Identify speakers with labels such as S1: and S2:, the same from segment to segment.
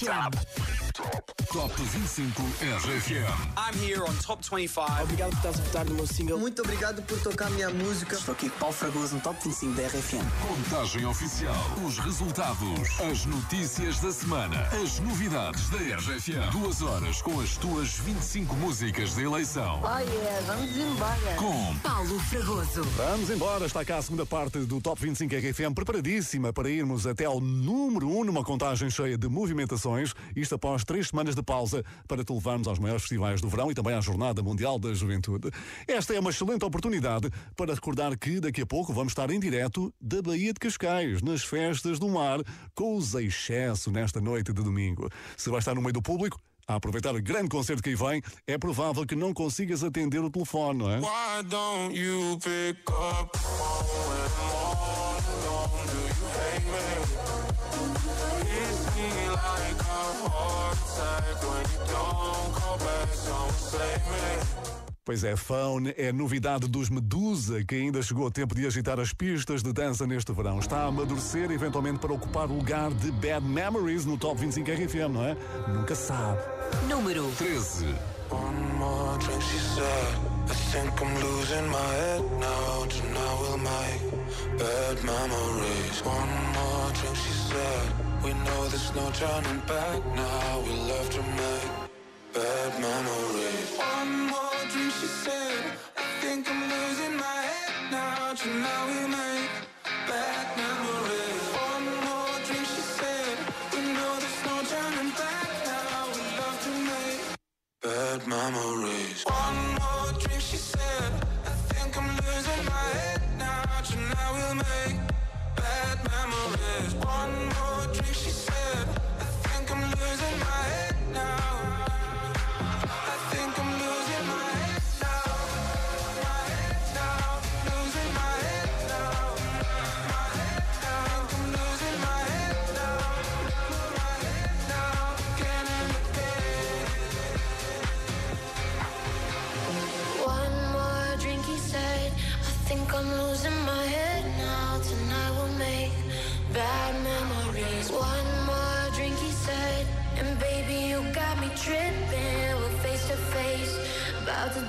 S1: RFM.
S2: Top 25 RFM.
S3: I'm here on Top 25.
S4: Obrigado por estás a votar no meu single.
S5: Muito obrigado por tocar minha música.
S6: Estou aqui com Paulo Fragoso no Top 25 da RFM.
S2: Contagem oficial. Os resultados. As notícias da semana. As novidades da RFM. Duas horas com as tuas 25 músicas de eleição.
S7: Oh yeah, vamos embora.
S2: Com
S1: Paulo Fragoso.
S8: Vamos embora, está cá a segunda parte do Top 25 RFM, preparadíssima para irmos até ao número 1 numa contagem cheia de movimentações, isto após três semanas de pausa para te levarmos aos maiores festivais do verão e também à Jornada Mundial da Juventude. Esta é uma excelente oportunidade para recordar que daqui a pouco vamos estar em direto da Baía de Cascais, nas festas do mar, com os excesso nesta noite de domingo. Se vai estar no meio do público, a aproveitar o grande concerto que aí vem, é provável que não consigas atender o telefone, não é?
S9: Why don't you pick up when
S8: Pois é, Phone é novidade dos Medusa, que ainda chegou a tempo de agitar as pistas de dança neste verão. Está a amadurecer eventualmente para ocupar o lugar de Bad Memories no Top 25 RFM, não é? Nunca sabe.
S1: Número
S2: 13.
S9: One more drink, she said. I think I'm losing my head now. Tonight we'll make bad memories. One more drink, she said. We know there's no turning back now. We love to make bad memories. One more drink, she said. I think I'm losing my head now. Tonight we'll make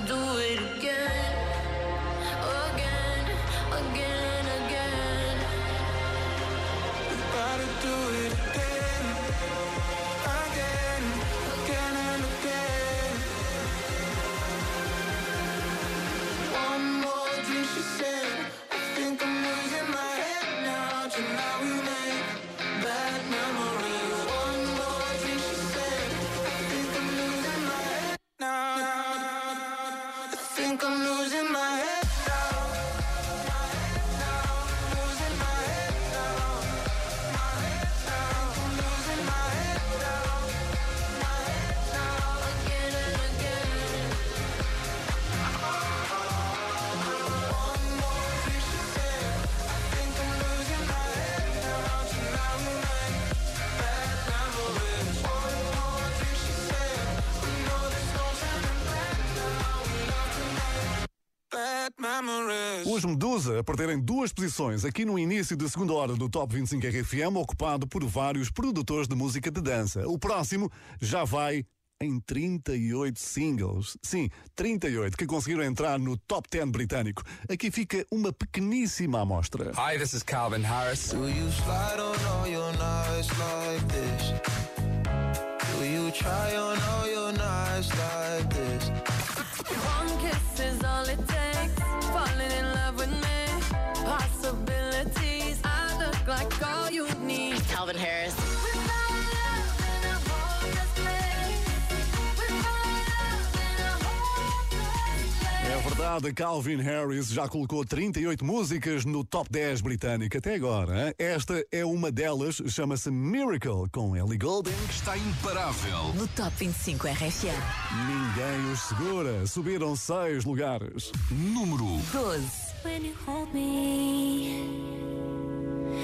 S10: do it
S9: memories.
S8: Os Medusa a perderem duas posições aqui no início da segunda hora do Top 25 RFM, ocupado por vários produtores de música de dança. O próximo já vai em 38 singles. Sim, 38 que conseguiram entrar no Top 10 britânico. Aqui fica uma pequeníssima amostra.
S3: Hi, this is Calvin Harris.
S9: Do you slide on all your nights like this? Do you try on all your nights like this?
S10: One kiss is all it takes.
S1: Calvin Harris.
S8: É verdade, Calvin Harris já colocou 38 músicas no top 10 britânico até agora. hein? Esta é uma delas, chama-se Miracle, com Ellie Goulding.
S2: Está imparável.
S1: No Top 25 RFM.
S8: Ninguém os segura. Subiram seis lugares.
S2: Número
S1: 12.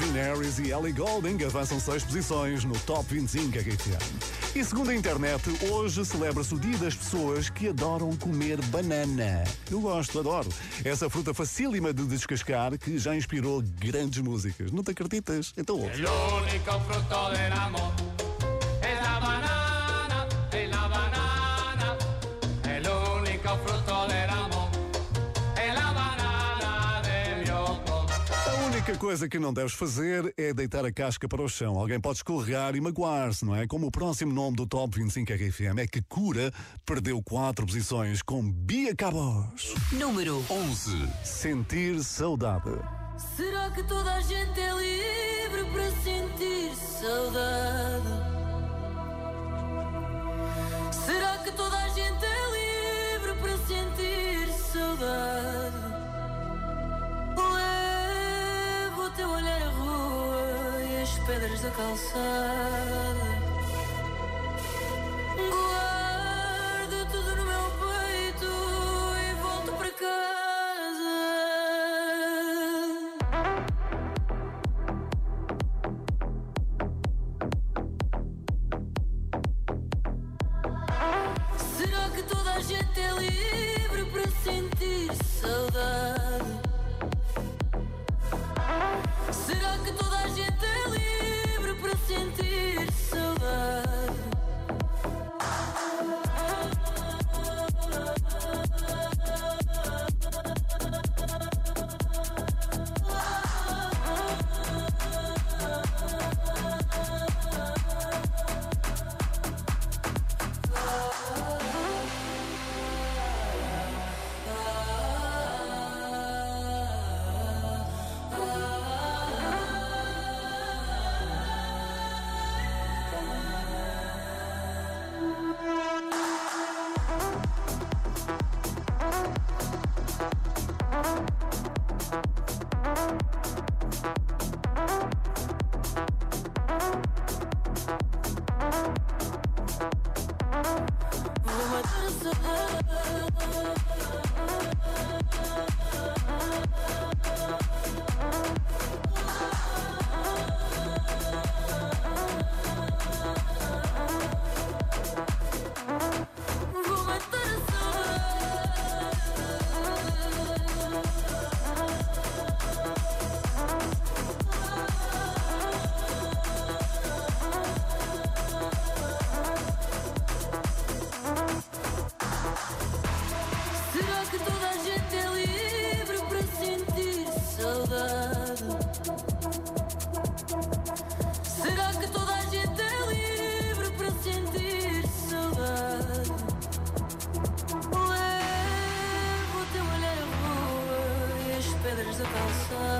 S8: Calvin Harris e Ellie Goulding avançam seis posições no Top 25 RFM. E segundo a internet, hoje celebra-se o Dia das Pessoas que adoram comer banana. Eu gosto, adoro. Essa fruta facílima de descascar que já inspirou grandes músicas. Não te acreditas? Então ouve. Única coisa que não deves fazer é deitar a casca para o chão. Alguém pode escorregar e magoar-se, não é? Como o próximo nome do Top 25 RFM é que Cura perdeu quatro posições com Bia Cabos.
S1: Número
S2: 11.
S8: Sentir saudade.
S11: Será que toda a gente é livre para sentir saudade? Da calçada. Pedras da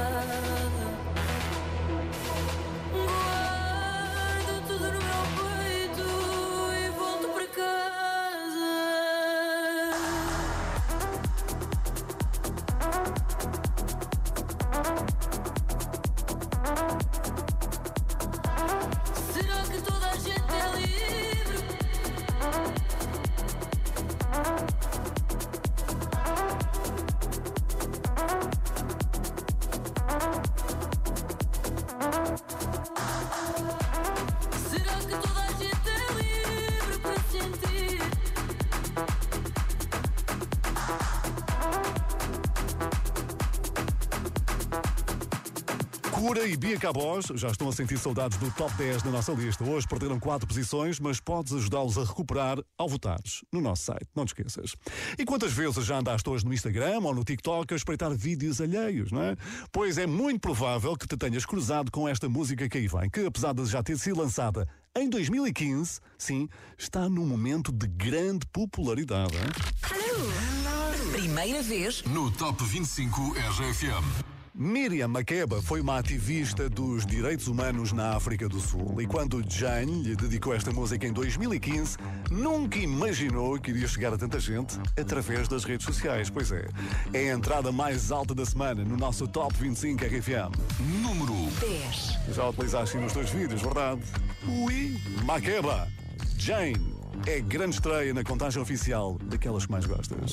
S8: Cura e Bia Cabos já estão a sentir saudades do top 10 da nossa lista. Hoje perderam quatro posições, mas podes ajudá-los a recuperar ao votares no nosso site. Não te esqueças. E quantas vezes já andaste hoje no Instagram ou no TikTok a espreitar vídeos alheios, não é? Pois é muito provável que te tenhas cruzado com esta música que aí vem, que apesar de já ter sido lançada em 2015, sim, está num momento de grande popularidade. hein?
S1: Primeira vez
S2: No Top 25 RFM.
S8: Miriam Makeba foi uma ativista dos direitos humanos na África do Sul e quando Jane lhe dedicou esta música em 2015, nunca imaginou que iria chegar a tanta gente através das redes sociais. Pois é, é a entrada mais alta da semana no nosso Top 25 RFM.
S2: Número
S1: 10.
S8: Já utilizaste nos teus vídeos, verdade? Ui, Makeba, Jane. É grande estreia na contagem oficial daquelas que mais gostas.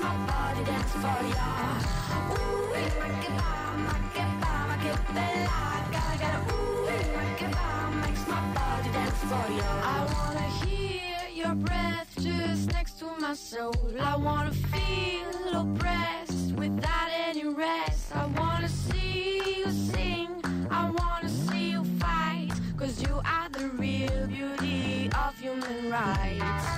S12: my body dance for. Ooh, make it make it make it ooh, make it makes my body dance for. I wanna hear your breath just next to my soul. I wanna feel oppressed without any rest. I wanna see you sing, I wanna see you fight. Cause you are the real beauty of human rights.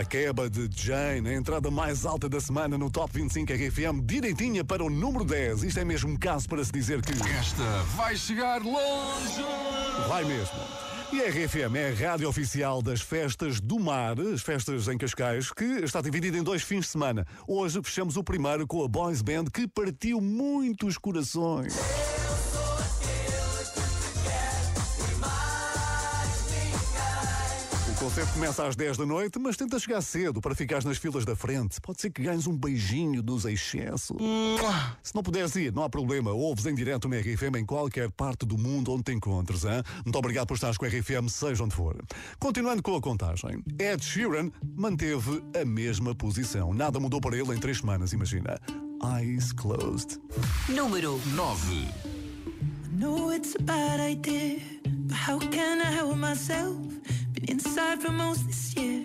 S12: ya.
S8: Maqueba de Jane, a entrada mais alta da semana no Top 25 RFM, direitinha para o número 10. Isto é mesmo caso para se dizer que.
S2: Esta vai chegar longe.
S8: Vai mesmo. E a RFM é a rádio oficial das festas do mar, as festas em Cascais, que está dividida em dois fins de semana. Hoje fechamos o primeiro com a Boys Band que partiu muitos corações. Concerto começa às 10 da noite, mas tenta chegar cedo para ficares nas filas da frente. Pode ser que ganhes um beijinho dos excesso. Se não puderes ir, não há problema. Ouves em direto na RFM em qualquer parte do mundo onde te encontres. Hein? Muito obrigado por estares com a RFM, seja onde for. Continuando com a contagem. Ed Sheeran manteve a mesma posição. Nada mudou para ele em três semanas, imagina. Eyes closed.
S1: Número
S2: 9.
S13: Know it's a bad idea, but how can I help myself? Been inside for most this year,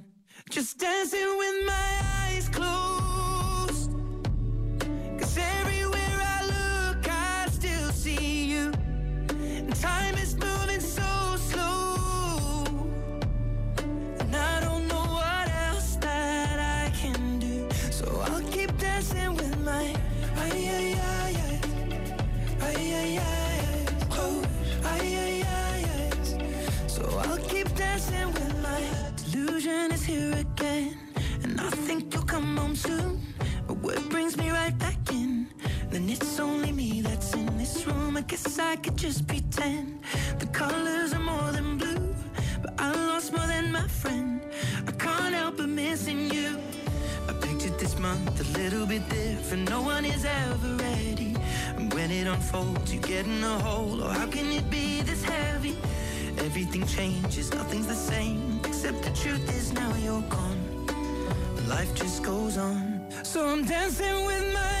S13: just dancing with my eyes closed. Cause everywhere I look, I still see you. And time is moving so slow. And I don't know what else that I can do. So I'll keep dancing with my ay ay ay ay ay ay ay ay. So I'll keep dancing with my delusion is here again, and I think you'll come home soon. But what brings me right back in? Then it's only me that's in this room. I guess I could just pretend the colors are more than blue, but I lost more than my friend. I can't help but missing you. I pictured this month a little bit different. No one is ever ready. And when it unfolds, you get in a hole. Or how can it be this heavy? Everything changes, nothing's the same. Except the truth is now you're gone. Life just goes on. So I'm dancing with my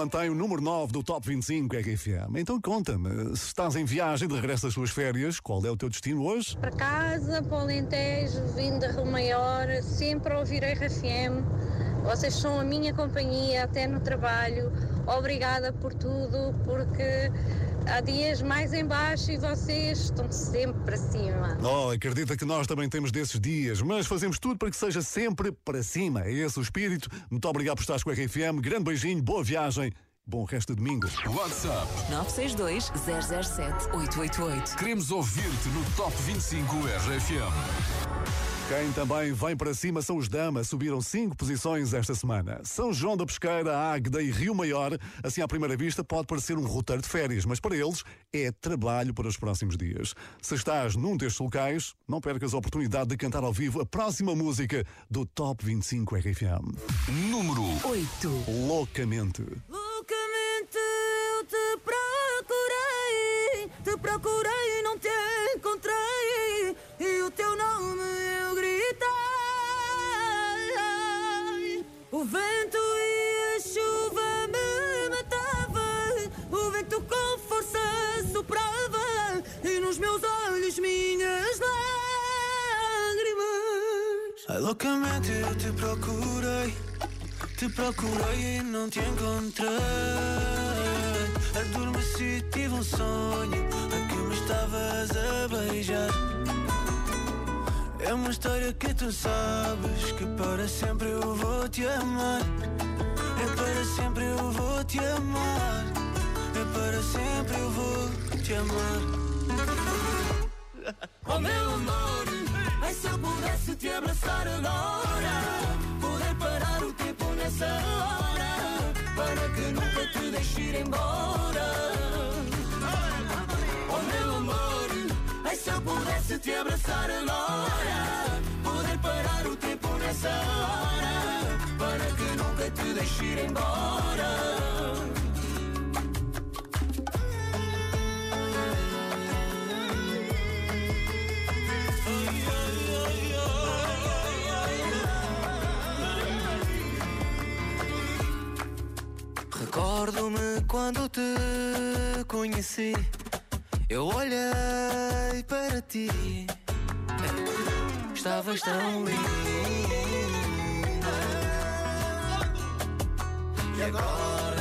S8: mantém o número 9 do Top 25 RFM. Então conta-me, se estás em viagem de regresso das tuas férias, qual é o teu destino hoje?
S14: Para casa, para o Alentejo, vindo da Rio Maior, sempre ouvir RFM. Vocês são a minha companhia até no trabalho. Obrigada por tudo, porque há dias mais em baixo e vocês estão sempre para cima.
S8: Oh, acredita que nós também temos desses dias, mas fazemos tudo para que seja sempre para cima. É esse o espírito. Muito obrigado por estares com a RFM. Grande beijinho, boa viagem, bom resto de domingo.
S2: WhatsApp
S1: 962 007 888.
S2: Queremos ouvir-te no Top 25 RFM.
S8: Quem também vem para cima são os Dama, subiram cinco posições esta semana. São João da Pesqueira, Águeda e Rio Maior, assim à primeira vista pode parecer um roteiro de férias, mas para eles é trabalho para os próximos dias. Se estás num destes locais, não percas a oportunidade de cantar ao vivo a próxima música do Top 25 RFM.
S2: Número
S1: 8.
S8: Loucamente.
S13: Loucamente eu te procurei, te procurei e não te encontrei, e o teu nome eu O vento e a chuva me matavam, o vento com força soprava, e nos meus olhos minhas lágrimas.
S15: Ai, loucamente eu te procurei, te procurei e não te encontrei. Adormeci, tive um sonho a que me estavas a beijar. É uma história que tu sabes que para sempre eu vou te amar. É para sempre eu vou te amar. É para sempre eu vou te amar.
S13: Oh meu amor, ai se eu pudesse te abraçar agora, poder parar o tempo nessa hora, para que nunca te deixe ir embora. Ai se eu pudesse te abraçar agora, poder parar o tempo nessa hora, para que nunca te deixe ir embora.
S15: Recordo-me quando te conheci. Eu olhei para ti. Estavas tão linda. E agora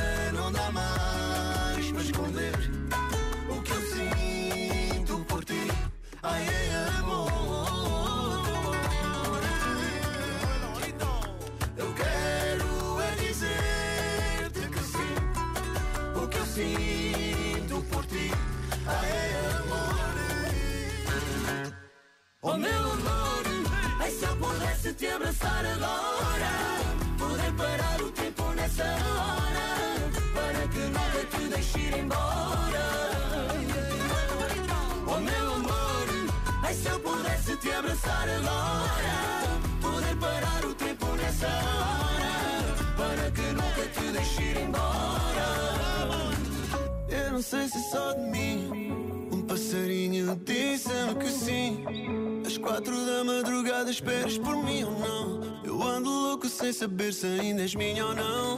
S15: saber se ainda és minha ou não.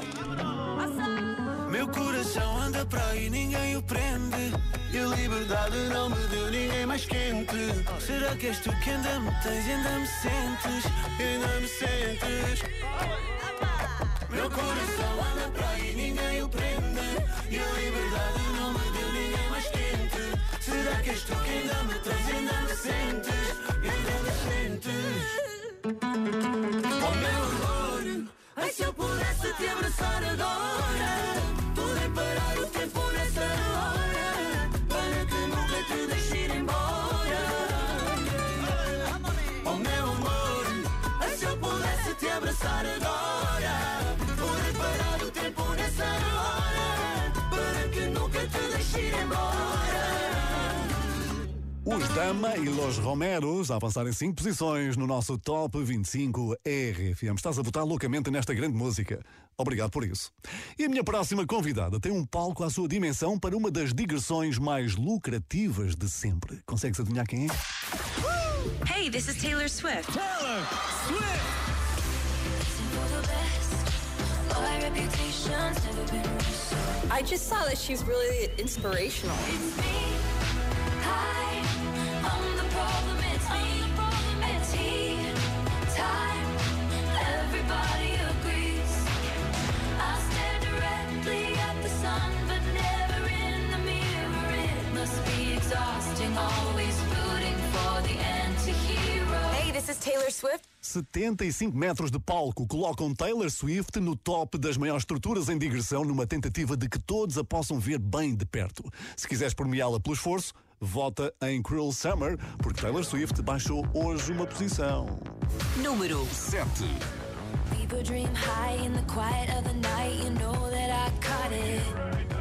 S15: Meu coração anda para aí, ninguém o prende. E a liberdade não me deu ninguém mais quente. Será que és tu que ainda me tens ainda me sentes? Ainda me sentes? Meu coração anda para aí, ninguém o prende. E a liberdade não me deu ninguém mais quente
S8: Dama e Los Romeros a avançar em 5 posições no nosso Top 25 RFM. Estás a votar loucamente nesta grande música. Obrigado por isso. E a minha próxima convidada tem um palco à sua dimensão para uma das digressões mais lucrativas de sempre. Consegues adivinhar quem é?
S1: Hey, this is Taylor Swift.
S11: Taylor Swift.
S16: I just saw that she's really inspirational.
S10: Always rooting for
S16: Hey, this is Taylor Swift.
S8: 75 metros de palco colocam Taylor Swift no top das maiores estruturas em digressão numa tentativa de que todos a possam ver bem de perto. Se quiseres premiá-la pelo esforço, vota em Cruel Summer, porque Taylor Swift baixou hoje uma posição.
S1: Número
S8: 7.
S10: People dream high in the quiet of the night. You know that I caught it.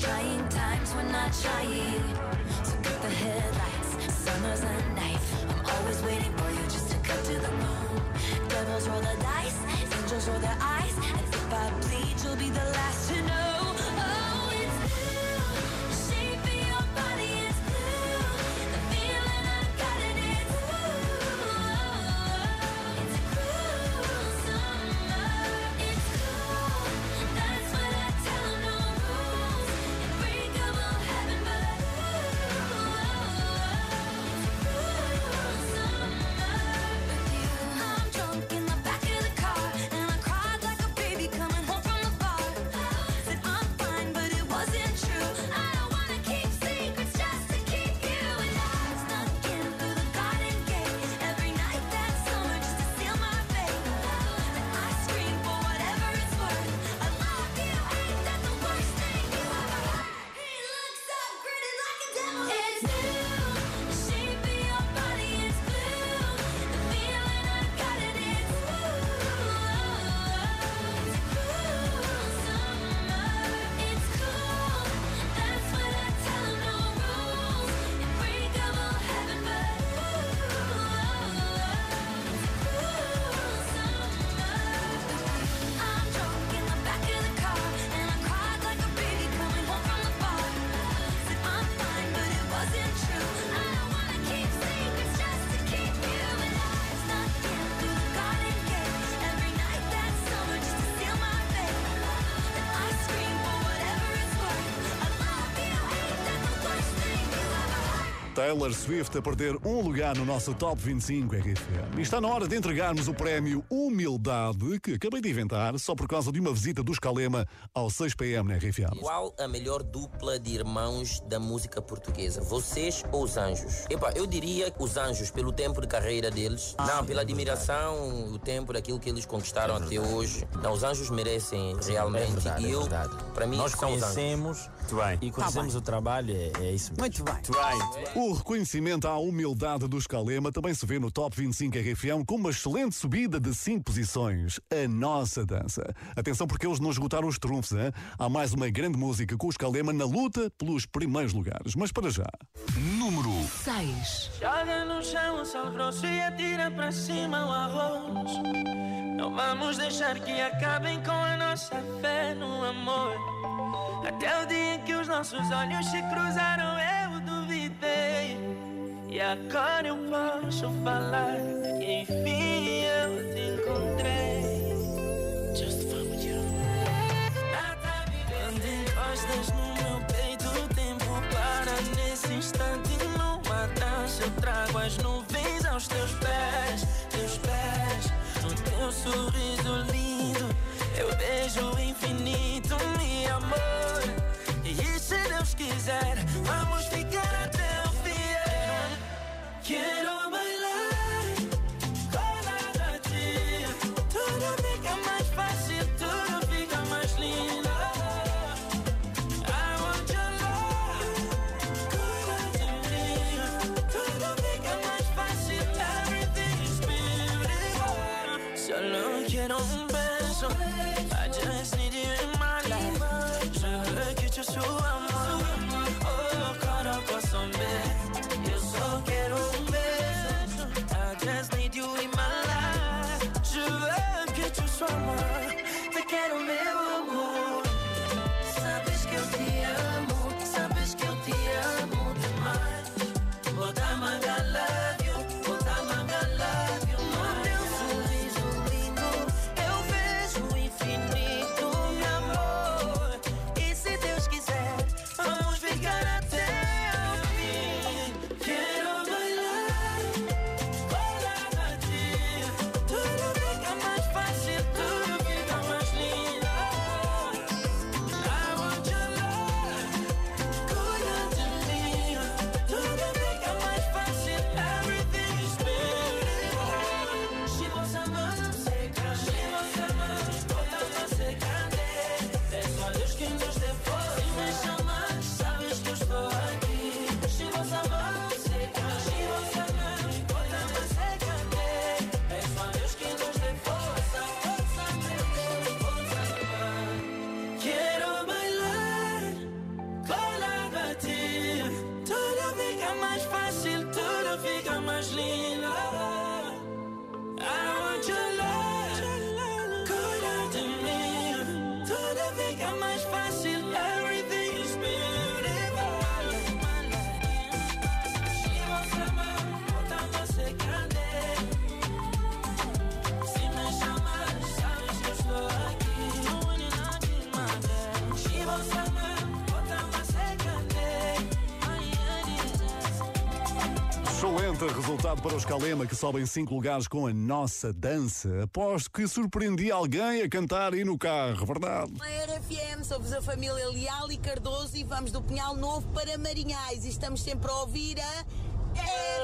S10: trying times. We're not trying. So cut the headlights. Summer's a knife. I'm always waiting for you just to cut to the moon. Devils roll the dice. Angels roll their eyes. And if I bleed, you'll be the last to know.
S8: Taylor Swift a perder um lugar no nosso Top 25 RFM. E está na hora de entregarmos o prémio Humildade, que acabei de inventar só por causa de uma visita do Escalema ao 6pm na RFM.
S17: Qual a melhor dupla de irmãos da música portuguesa? Vocês ou os Anjos? Epa, eu diria os Anjos, pelo tempo de carreira deles. Não, pela admiração, o tempo daquilo que eles conquistaram até hoje. Não, os Anjos merecem realmente.
S18: verdade,
S17: e
S18: é
S17: eu, para mim,
S18: Nós
S17: são os Anjos.
S18: conhecemos e conhecemos o trabalho, é, é isso mesmo.
S6: Muito bem.
S8: O reconhecimento à humildade do Escalema também se vê no Top 25 RFM com uma excelente subida de 5 posições. A nossa dança. Atenção porque eles não esgotaram os trunfos, hein? Há mais uma grande música com o Escalema na luta pelos primeiros lugares. Mas para já.
S2: Número
S1: 6.
S11: Joga no chão o sal grosso e atira para cima o arroz. Não vamos deixar que acabem com a nossa fé no amor. Até o dia que os nossos olhos se cruzaram, eu duvidei. E agora eu posso falar que enfim eu te encontrei. Just for you. Quando encostas no meu peito, o tempo para nesse instante. Numa dança eu trago as nuvens aos teus pés, teus pés. No teu sorriso lindo, eu beijo infinito, meu amor. E Deus quiser, vamos ficar até
S8: Excelente resultado para os Calema que sobem 5 lugares com a nossa dança. Aposto que surpreendi alguém a cantar aí no carro, verdade?
S19: Na RFM, somos a família Leal e Cardoso e vamos do Pinhal Novo para Marinhais e estamos sempre a ouvir a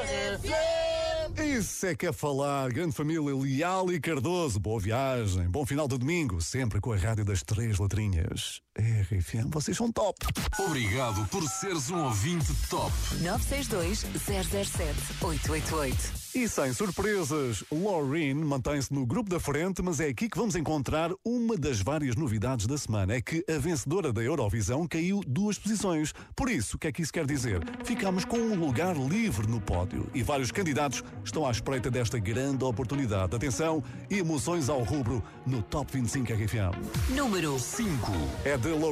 S19: RFM.
S8: Isso é que é falar. Grande família Leal e Cardoso. Boa viagem. Bom final de domingo. Sempre com a rádio das três letrinhas. RFM, vocês são top.
S2: Obrigado por seres um ouvinte top.
S1: 962 007 888.
S8: E sem surpresas, Laureen mantém-se no grupo da frente, mas é aqui que vamos encontrar uma das várias novidades da semana. É que a vencedora da Eurovisão caiu duas posições. Por isso, o que é que isso quer dizer? Ficamos com um lugar livre no pódio e vários candidatos estão à espreita desta grande oportunidade. Atenção, emoções ao rubro no Top 25 RFM.
S1: Número
S8: 5 é de Laureen,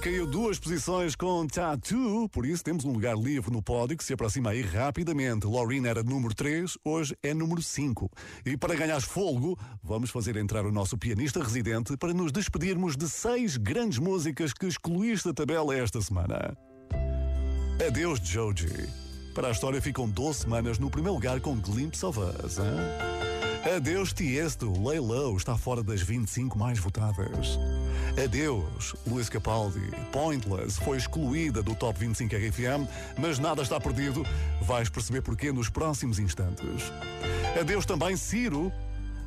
S8: Caiu duas posições com Tattoo, por isso temos um lugar livre no pódio que se aproxima aí rapidamente. Loreen era número 3, hoje é número 5. E para ganhar fogo, vamos fazer entrar o nosso pianista residente para nos despedirmos de seis grandes músicas que excluíste da tabela esta semana. Adeus, Joji. Para a história ficam 12 semanas no primeiro lugar com Glimpse of Us. Hein? Adeus, Tiesto. Low está fora das 25 mais votadas. Adeus, Luís Capaldi. Pointless foi excluída do Top 25 RFM, mas nada está perdido. Vais perceber porquê nos próximos instantes. Adeus também, Ciro.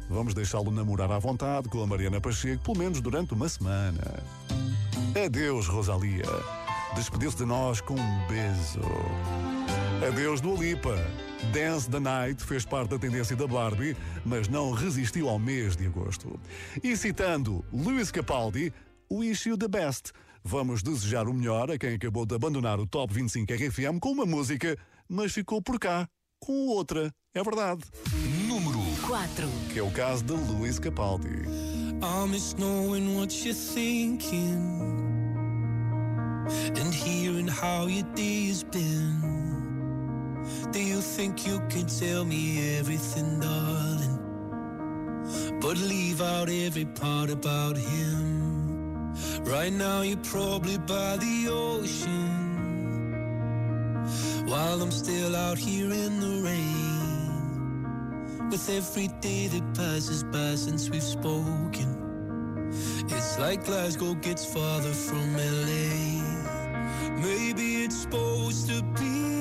S8: Vamos deixá-lo namorar à vontade com a Mariana Pacheco, pelo menos durante uma semana. Adeus, Rosalia. Despediu-se de nós com um beijo. Adeus, Dua Lipa. Dance the Night fez parte da tendência da Barbie, mas não resistiu ao mês de agosto. E citando Lewis Capaldi, Wish You the Best. Vamos desejar o melhor a quem acabou de abandonar o Top 25 RFM com uma música, mas ficou por cá com outra. É verdade.
S2: Número
S1: 4.
S8: Que é o caso de Lewis Capaldi.
S20: I miss knowing what you're thinking and hearing how your day has been. Do you think you can tell me everything, darling? But leave out every part about him. Right now, you're probably by the ocean while I'm still out here in the rain. With every day that passes by since we've spoken. It's like Glasgow gets farther from LA. Maybe it's supposed to be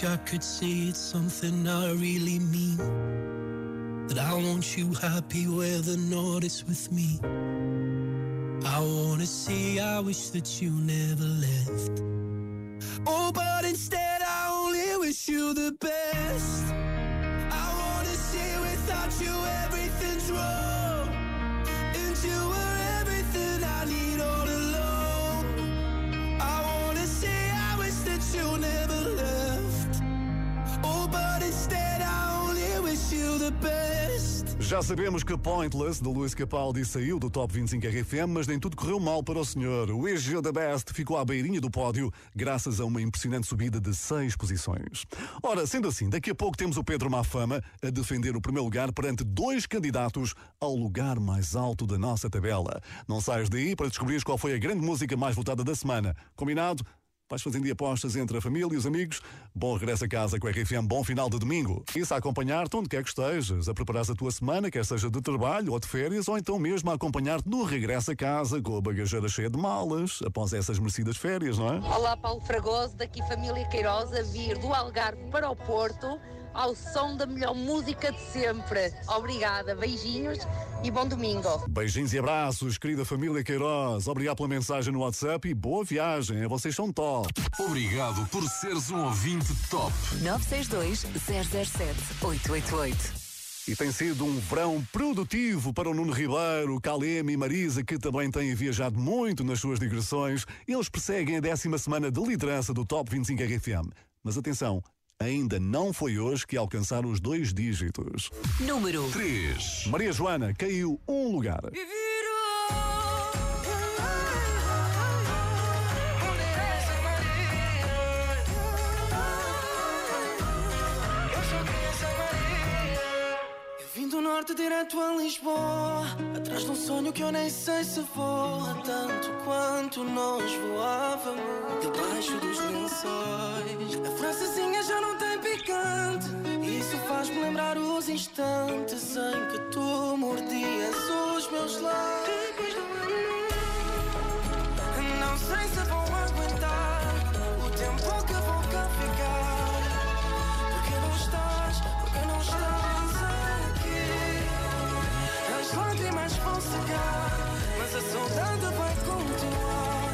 S20: Wish I could say it's something I really mean. That I want you happy where the not is with me. I wanna say I wish that you never left.
S8: Já sabemos que Pointless, de Luís Capaldi, saiu do Top 25 RFM, mas nem tudo correu mal para o senhor. O You The Best ficou à beirinha do pódio, graças a uma impressionante subida de seis posições. Ora, sendo assim, daqui a pouco temos o Pedro Mafama a defender o primeiro lugar perante dois candidatos ao lugar mais alto da nossa tabela. Não saias daí para descobrir qual foi a grande música mais votada da semana. Combinado? Vais fazendo apostas entre a família e os amigos. Bom regresso a casa com a RFM, bom final de domingo. Isso a acompanhar-te onde quer que estejas, a preparar a tua semana, quer seja de trabalho ou de férias, ou então mesmo a acompanhar-te no regresso a casa com a bagageira cheia de malas, após essas merecidas férias, não é?
S21: Olá, Paulo Fragoso, daqui família Queiroz, a vir do Algarve para o Porto, ao som da melhor música de sempre. Obrigada, beijinhos e bom domingo.
S8: Beijinhos e abraços, querida família Queiroz. Obrigado pela mensagem no WhatsApp e boa viagem. Vocês são top.
S2: Obrigado por seres um ouvinte top.
S1: 962 007 888.
S8: E tem sido um verão produtivo para o Nuno Ribeiro, Caleme e Marisa, que também têm viajado muito nas suas digressões. Eles perseguem a décima semana de liderança do Top 25 RFM. Mas atenção, ainda não foi hoje que alcançaram os dois dígitos.
S1: Número
S2: 3.
S8: Maria Joana caiu um lugar.
S11: Norte direto a Lisboa. Atrás de um sonho que eu nem sei se voa Tanto quanto nós voávamos Debaixo dos lençóis. A francesinha já não tem picante. Isso faz-me lembrar os instantes Em que tu mordias os meus lábios. Não sei se vou aguentar O tempo que secar Mas a saudade vai continuar.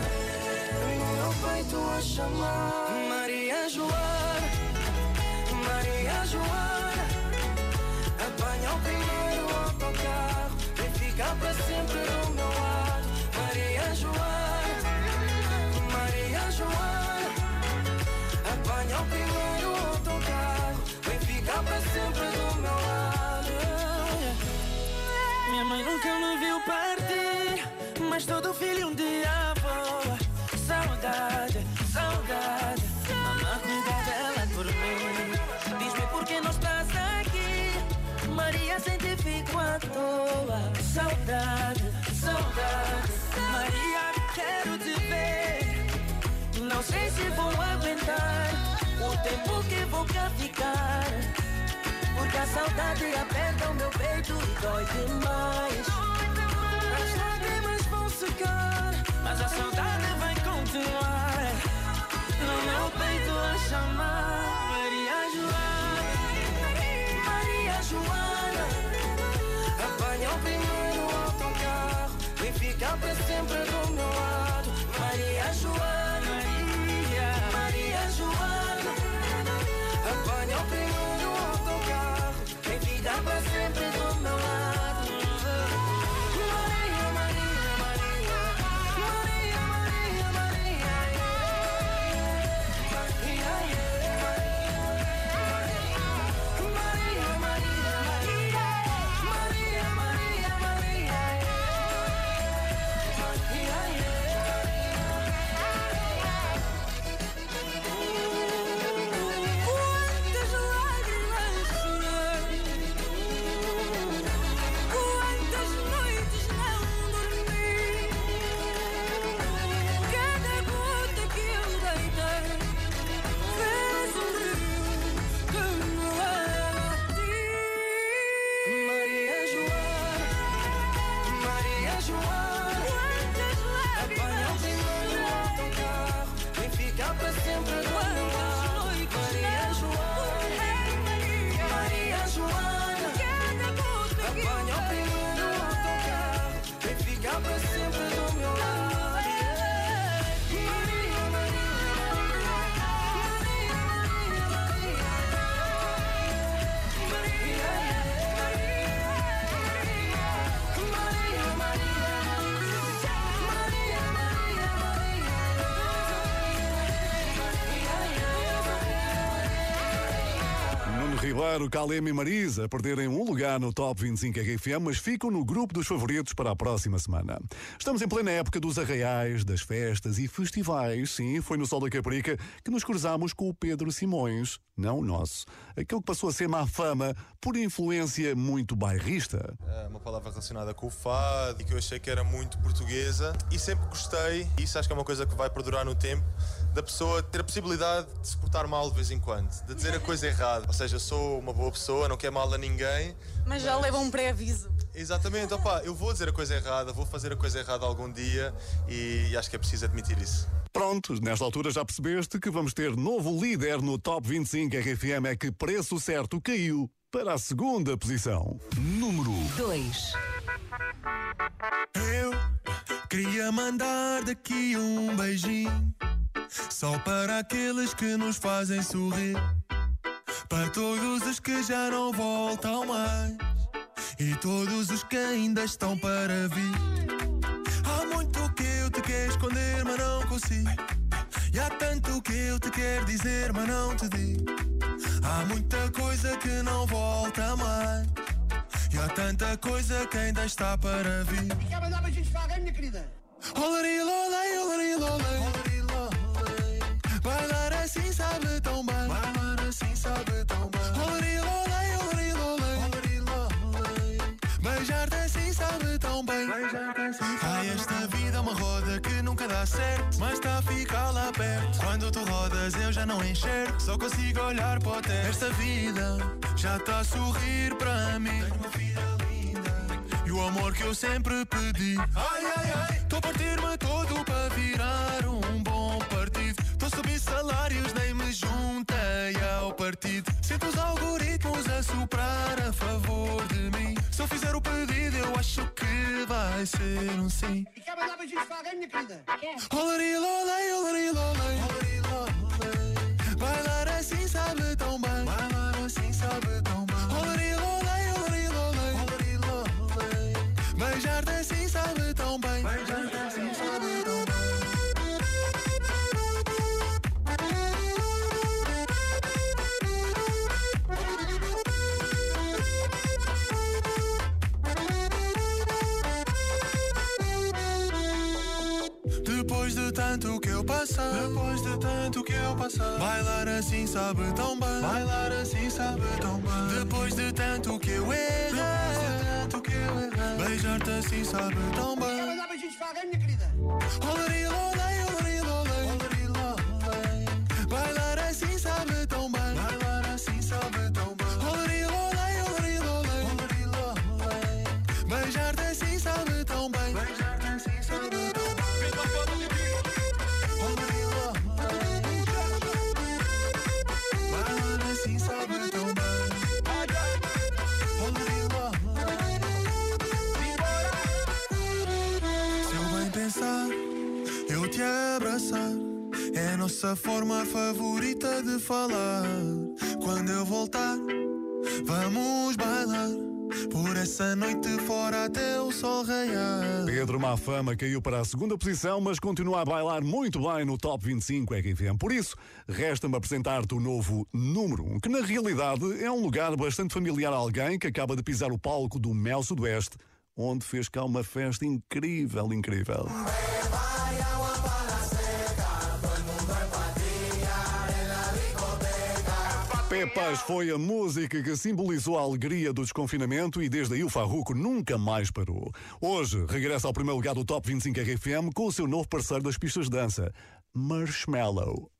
S11: No meu peito a chamar Maria Joana Maria Joana Apanha o primeiro autocarro Vem ficar para sempre nunca me viu partir Mas todo filho um dia voa Saudade, saudade Mamãe cuida dela por mim. Diz-me por que não estás aqui Maria sem ti fico à toa. Saudade, saudade Maria quero te ver. Não sei se vou aguentar O tempo que vou cá ficar Porque a saudade aperta o meu peito e dói demais. As lágrimas vão secar Mas a saudade vai continuar. No meu peito a chamar Maria Joana. Maria Joana. Apanha o primeiro autocarro Vem ficar para sempre do meu lado. Maria Joana. Maria, Maria Joana. Apanha o primeiro autocarro Para sempre do meu lado. Maria, Maria, Maria Maria, Maria, Maria Maria, Maria, Maria Maria, Maria, Maria Quantas
S8: Ribeiro, Calema e Marisa perderem um lugar no Top 25 RFM, mas ficam no grupo dos favoritos para a próxima semana. Estamos em plena época dos arraiais, das festas e festivais. Sim, foi no Sol da Caprica que nos cruzámos com o Pedro Simões, não o nosso. Aquele que passou a ser má fama por influência muito bairrista.
S22: É uma palavra relacionada com o fado e que eu achei que era muito portuguesa e sempre gostei. Isso acho que é uma coisa que vai perdurar no tempo. Da pessoa ter a possibilidade de se portar mal de vez em quando, de dizer a coisa errada. Ou seja, sou uma boa pessoa, não quero mal a ninguém.
S23: Mas já leva um pré-aviso.
S22: Exatamente, opá, eu vou dizer a coisa errada, vou fazer a coisa errada algum dia e, e acho que é preciso admitir isso.
S8: Pronto, nesta altura já percebeste que vamos ter novo líder no Top 25 RFM é que preço certo caiu para a segunda posição.
S2: Número
S1: 2.
S24: Eu queria mandar daqui um beijinho só para aqueles que nos fazem sorrir, para todos os que já não voltam mais e todos os que ainda estão para vir. Há muito que eu te quero esconder, mas não consigo. E há tanto que eu te quero dizer, mas não te digo. Há muita coisa que não volta mais. E há tanta coisa que ainda está para vir.
S25: E quer mandar beijinhos para alguém, minha querida?
S24: Olari, lolei, olari, lolei. Bailar assim sabe tão bem. Bailar assim sabe tão bem. Olari, lolei, olari, lolei. Beijar-te assim sabe tão bem. Ai, esta vida é uma roda nunca dá certo. Mas está a ficar lá perto. Quando tu rodas, eu já não enxergo. Só consigo olhar para o teto. Esta vida já está a sorrir para mim. Tenho uma vida linda. E o amor que eu sempre pedi. Ai, ai, ai. Estou a partir-me todo para virar um bom. Subir salários, nem me juntei ao partido. Sinto os algoritmos a soprar a favor de mim. Se eu fizer o pedido, eu acho que vai ser um sim.
S25: E quer mandar beijinhos para alguém, minha querida?
S24: Olari, lolei, eu passar, depois de tanto que eu passar, bailar assim sabe tão bem, bailar assim sabe tão bem. Depois de tanto que eu errei, depois de tanto que eu errei, beijar-te assim sabe tão bem. A nossa forma favorita de falar. Quando eu voltar, vamos bailar. Por essa noite fora até o sol raiar.
S8: Pedro Mafama caiu para a segunda posição, mas continua a bailar muito bem no Top 25 RFM. Por isso, resta-me apresentar-te o novo número 1, que na realidade é um lugar bastante familiar a alguém que acaba de pisar o palco do Mel Sudoeste, onde fez cá uma festa incrível, incrível. Pepas foi a música que simbolizou a alegria do desconfinamento e desde aí o Farruco nunca mais parou. Hoje regressa ao primeiro lugar do Top 25 RFM com o seu novo parceiro das pistas de dança, Marshmallow.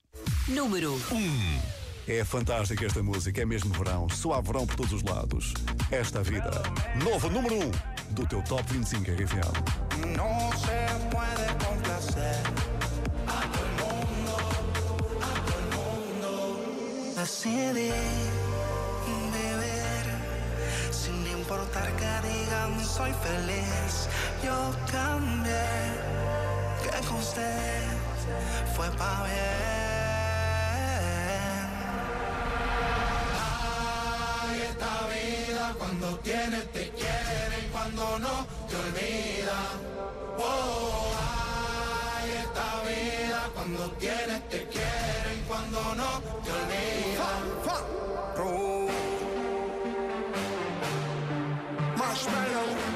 S1: Número 1.
S8: É fantástica esta música, é mesmo verão, só há verão por todos os lados. Esta vida. Novo número 1 do teu Top 25 RFM.
S15: No se complacer mundo.
S26: Decidí vivir sin importar que digan soy feliz. Yo cambié, que con usted fue pa' bien.
S15: Ay, esta vida cuando tienes te quiere y cuando no te olvida. Oh, ay, esta vida cuando tienes te quiere y cuando no te olvida. Oh. Marshmallow.
S26: No se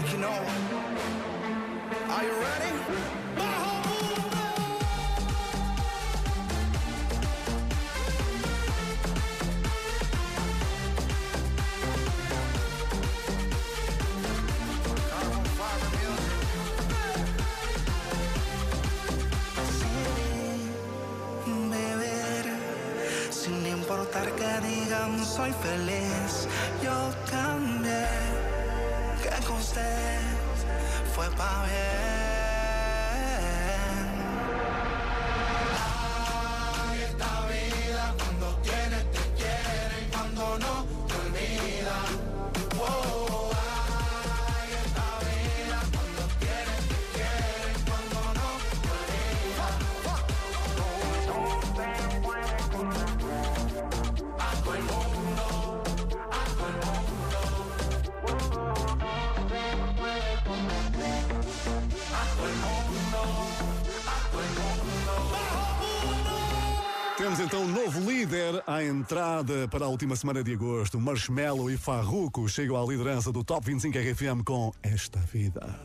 S26: we're taking over. Are you ready? soy feliz
S8: Temos então um novo líder à entrada para a última semana de agosto. Marshmello e Farruko chegam à liderança do Top 25 RFM com Esta Vida.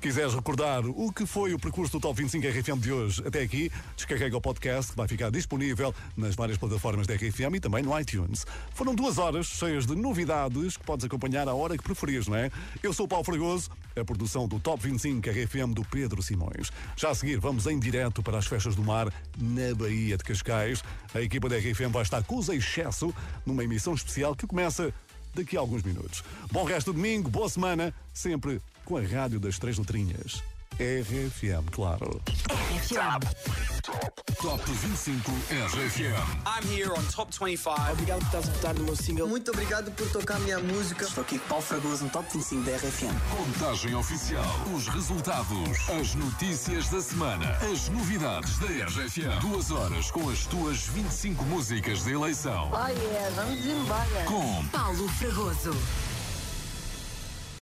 S8: Se quiseres recordar o que foi o percurso do Top 25 RFM de hoje até aqui, descarrega o podcast que vai ficar disponível nas várias plataformas da RFM e também no iTunes. Foram duas horas cheias de novidades que podes acompanhar à hora que preferires, não é? Eu sou o Paulo Fragoso, a produção do Top 25 RFM do Pedro Simões. Já a seguir, vamos em direto para as festas do mar na Baía de Cascais. A equipa da RFM vai estar com os excesso numa emissão especial que começa daqui a alguns minutos. Bom resto de domingo, boa semana, sempre com a Rádio das Três Letrinhas. RFM, claro.
S2: Top 25 RFM.
S5: I'm here on Top 25.
S6: Obrigado por estás a votar no meu single. Muito obrigado por tocar a minha música. Estou aqui com Paulo Fragoso no Top 25 da RFM.
S2: Contagem oficial. Os resultados. As notícias da semana. As novidades da RFM. Duas horas com as tuas 25 músicas de eleição.
S21: Oh yeah, vamos embora.
S2: Com
S1: Paulo Fragoso.